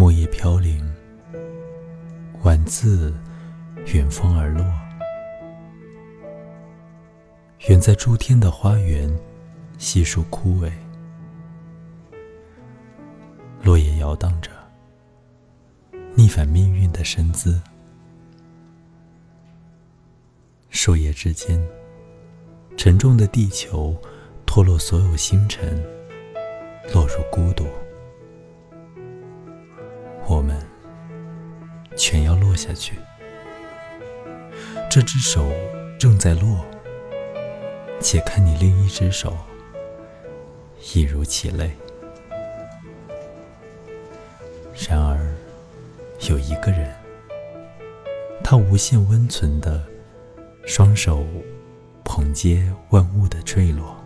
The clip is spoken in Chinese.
木叶飘零，晚自远风而落。远在诸天的花园，悉数枯萎，落叶摇荡着，逆反命运的身姿。树叶之间，沉重的地球脱落所有星辰，落入孤独。全要落下去。这只手正在落，且看你另一只手，一如其类。然而，有一个人，他无限温存的双手捧接万物的坠落。